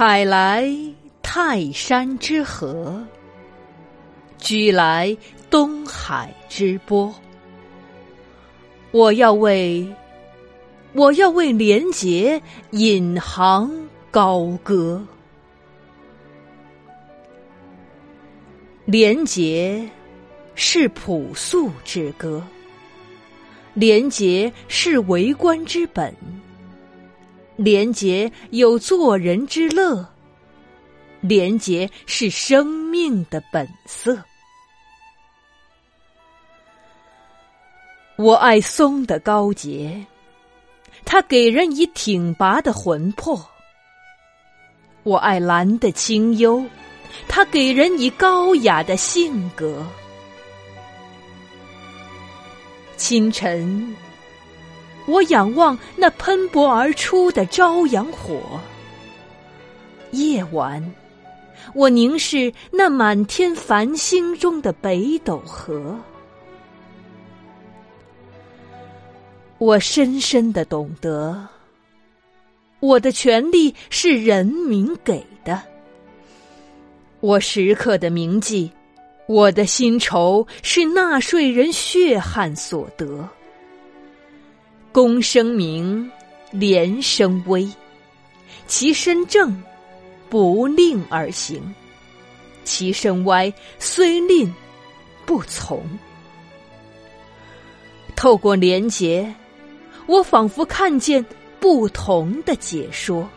采来泰山之河，居来东海之波。我要为，我要为廉洁引吭高歌。廉洁是朴素之歌，廉洁是为官之本，廉洁有做人之乐，廉洁是生命的本色。我爱松的高洁，它给人以挺拔的魂魄；我爱兰的清幽。它给人以高雅的性格。清晨，我仰望那喷薄而出的朝阳火；夜晚，我凝视那满天繁星中的北斗河。我深深的懂得，我的权利是人民给的。我时刻的铭记，我的薪酬是纳税人血汗所得。公生明，廉生威，其身正，不令而行；其身歪，虽令，不从。透过廉洁，我仿佛看见不同的解说。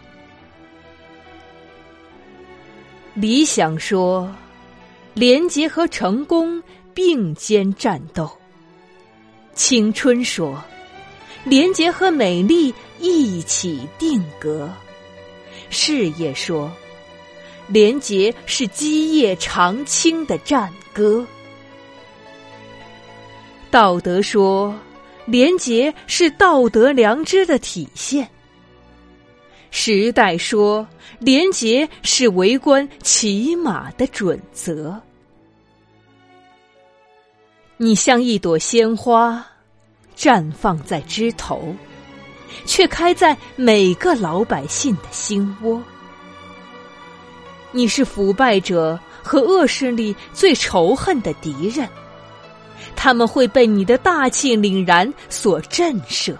理想说，廉洁和成功并肩战斗；青春说，廉洁和美丽一起定格；事业说，廉洁是基业长青的战歌；道德说，廉洁是道德良知的体现。时代说，廉洁是为官起码的准则。你像一朵鲜花，绽放在枝头，却开在每个老百姓的心窝。你是腐败者和恶势力最仇恨的敌人，他们会被你的大气凛然所震慑。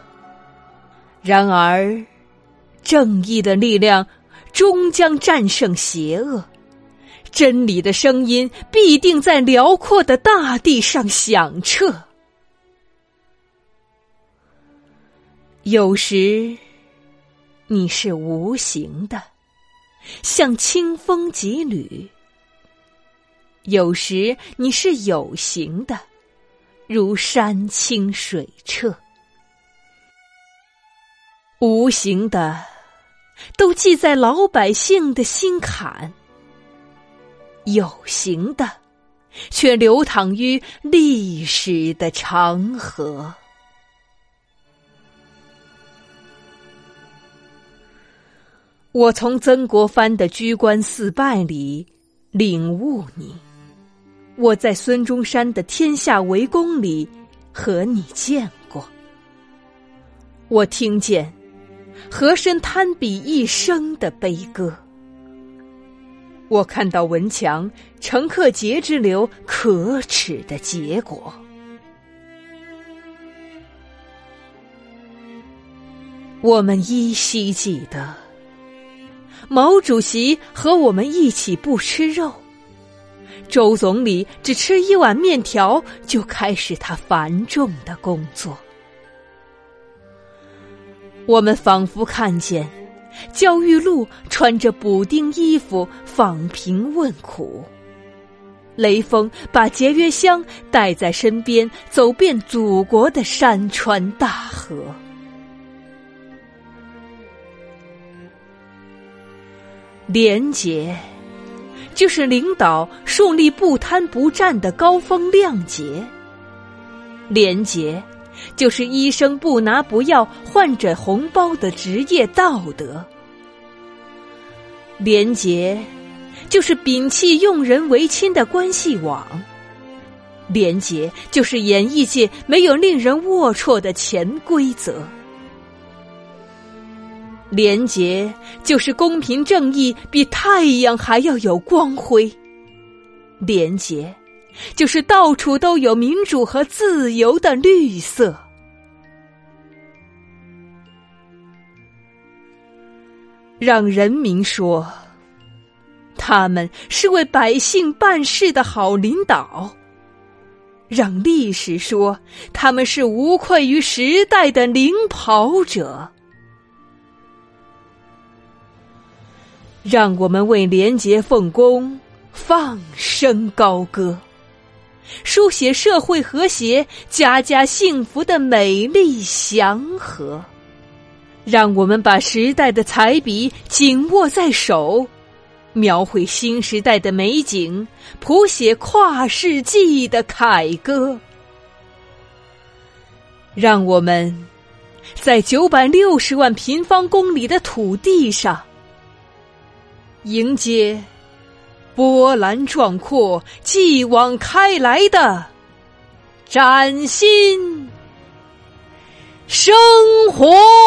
然而。正义的力量终将战胜邪恶，真理的声音必定在辽阔的大地上响彻。有时你是无形的，像清风几缕；有时你是有形的，如山清水澈。无形的。都记在老百姓的心坎，有形的，却流淌于历史的长河。我从曾国藩的居官四拜里领悟你，我在孙中山的天下为公里和你见过，我听见。和珅贪比一生的悲歌，我看到文强、陈克杰之流可耻的结果。我们依稀记得，毛主席和我们一起不吃肉，周总理只吃一碗面条就开始他繁重的工作。我们仿佛看见焦裕禄穿着补丁衣服访贫问苦，雷锋把节约箱带在身边，走遍祖国的山川大河。廉洁，就是领导树立不贪不占的高风亮节。廉洁。就是医生不拿不要患者红包的职业道德，廉洁就是摒弃用人为亲的关系网，廉洁就是演艺界没有令人龌龊的潜规则，廉洁就是公平正义比太阳还要有光辉，廉洁就是到处都有民主和自由的绿色。让人民说，他们是为百姓办事的好领导；让历史说，他们是无愧于时代的领跑者。让我们为廉洁奉公，放声高歌，书写社会和谐、家家幸福的美丽祥和。让我们把时代的彩笔紧握在手，描绘新时代的美景，谱写跨世纪的凯歌。让我们在九百六十万平方公里的土地上。迎接波澜壮阔、继往开来的崭新生活。